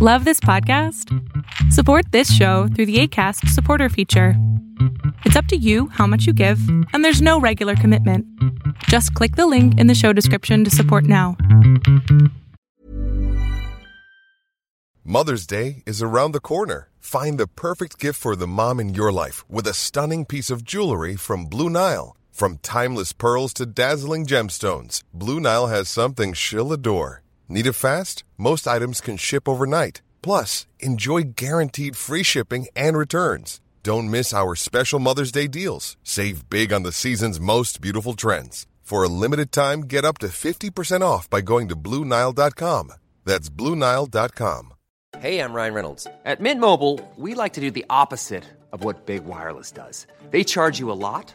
Love this podcast? Support this show through the ACAST supporter feature. It's up to you how much you give, and there's no regular commitment. Just click the link in the show description to support now. Mother's Day is around the corner. Find the perfect gift for the mom in your life with a stunning piece of jewelry from Blue Nile. From timeless pearls to dazzling gemstones, Blue Nile has something she'll adore. Need it fast? Most items can ship overnight. Plus, enjoy guaranteed free shipping and returns. Don't miss our special Mother's Day deals. Save big on the season's most beautiful trends. For a limited time, get up to 50% off by going to Bluenile.com. That's Bluenile.com. Hey, I'm Ryan Reynolds. At Mint Mobile, we like to do the opposite of what Big Wireless does. They charge you a lot,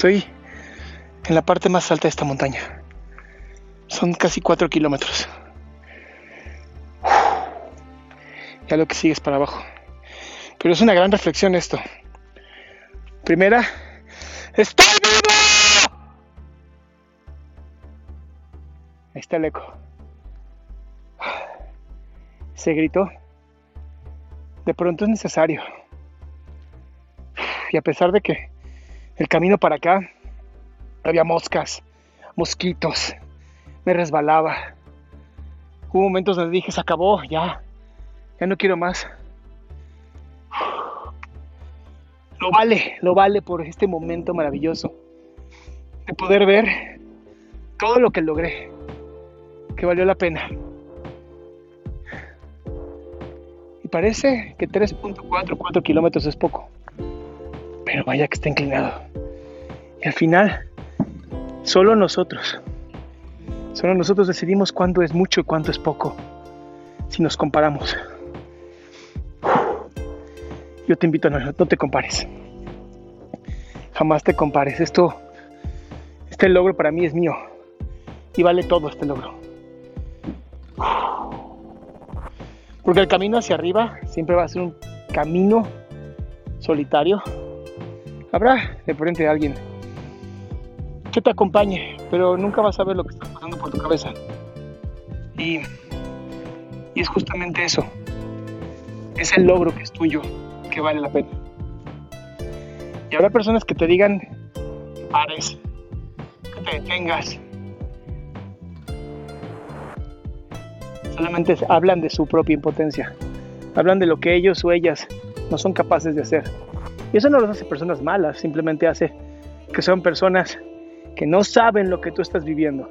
Estoy en la parte más alta de esta montaña. Son casi 4 kilómetros. Ya lo que sigue es para abajo. Pero es una gran reflexión esto. Primera, ¡Estoy vivo! Ahí está el eco. Ese grito de pronto es necesario. Y a pesar de que el camino para acá había moscas, mosquitos, me resbalaba. Hubo momentos donde dije, se acabó, ya, ya no quiero más. Lo vale, lo vale por este momento maravilloso de poder ver todo lo que logré, que valió la pena. Y parece que 3.44 kilómetros es poco, pero vaya que está inclinado. Y al final, solo nosotros, solo nosotros decidimos cuánto es mucho y cuánto es poco, si nos comparamos. Yo te invito a no, no te compares. Jamás te compares. Esto, este logro para mí es mío. Y vale todo este logro. Porque el camino hacia arriba siempre va a ser un camino solitario. Habrá de frente a alguien que te acompañe, pero nunca vas a ver lo que está pasando por tu cabeza. Y, y es justamente eso. Es el logro que es tuyo, que vale la pena. Y habrá personas que te digan que pares, que te detengas. Solamente hablan de su propia impotencia. Hablan de lo que ellos o ellas no son capaces de hacer. Y eso no los hace personas malas, simplemente hace que son personas que no saben lo que tú estás viviendo,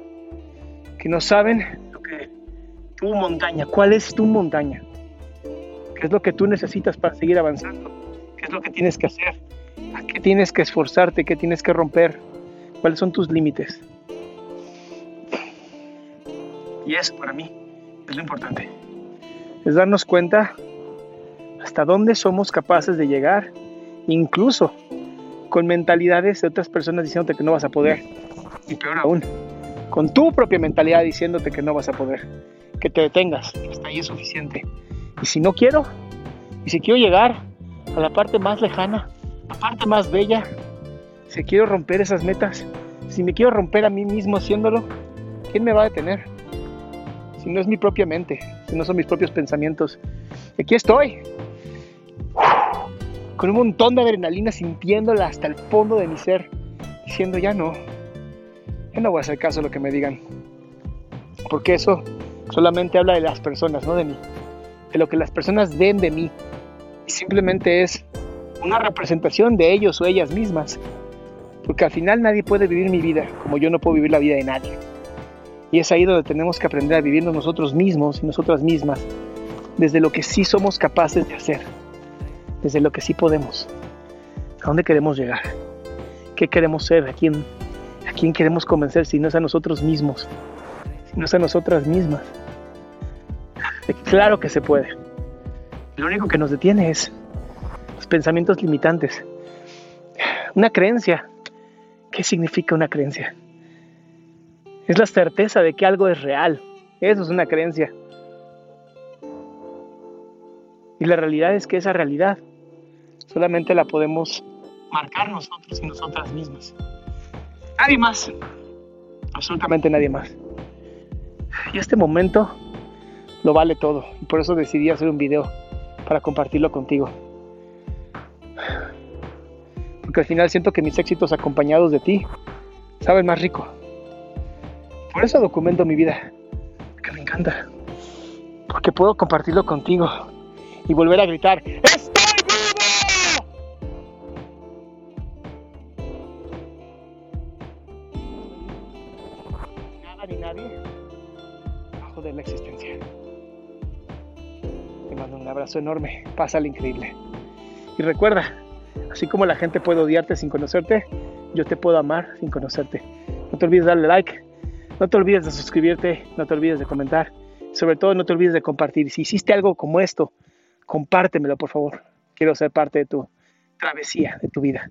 que no saben lo que tu montaña, cuál es tu montaña, qué es lo que tú necesitas para seguir avanzando, qué es lo que tienes que hacer, a qué tienes que esforzarte, qué tienes que romper, cuáles son tus límites. Y eso para mí es lo importante, es darnos cuenta hasta dónde somos capaces de llegar, incluso con mentalidades de otras personas diciéndote que no vas a poder. Y peor aún, con tu propia mentalidad diciéndote que no vas a poder. Que te detengas, hasta ahí es suficiente. Y si no quiero, y si quiero llegar a la parte más lejana, la parte más bella, si quiero romper esas metas, si me quiero romper a mí mismo haciéndolo, ¿quién me va a detener? Si no es mi propia mente, si no son mis propios pensamientos. Aquí estoy, con un montón de adrenalina sintiéndola hasta el fondo de mi ser, diciendo ya no, ya no voy a hacer caso a lo que me digan, porque eso solamente habla de las personas, no de mí, de lo que las personas ven de mí, y simplemente es una representación de ellos o ellas mismas, porque al final nadie puede vivir mi vida como yo no puedo vivir la vida de nadie. Y es ahí donde tenemos que aprender a vivirnos nosotros mismos y nosotras mismas, desde lo que sí somos capaces de hacer, desde lo que sí podemos. ¿A dónde queremos llegar? ¿Qué queremos ser? ¿A quién, ¿A quién queremos convencer si no es a nosotros mismos? Si no es a nosotras mismas. Claro que se puede. Lo único que nos detiene es los pensamientos limitantes. Una creencia. ¿Qué significa una creencia? Es la certeza de que algo es real. Eso es una creencia. Y la realidad es que esa realidad solamente la podemos marcar nosotros y nosotras mismas. Nadie más. Absolutamente nadie más. Y este momento lo vale todo. Y por eso decidí hacer un video para compartirlo contigo. Porque al final siento que mis éxitos acompañados de ti saben más rico. Por eso documento mi vida. Que me encanta. Porque puedo compartirlo contigo y volver a gritar, ¡Estoy Nada ni nadie bajo de la existencia. Te mando un abrazo enorme, pásale increíble. Y recuerda, así como la gente puede odiarte sin conocerte, yo te puedo amar sin conocerte. No te olvides darle like, no te olvides de suscribirte, no te olvides de comentar, sobre todo no te olvides de compartir. Si hiciste algo como esto, compártemelo por favor. Quiero ser parte de tu travesía, de tu vida.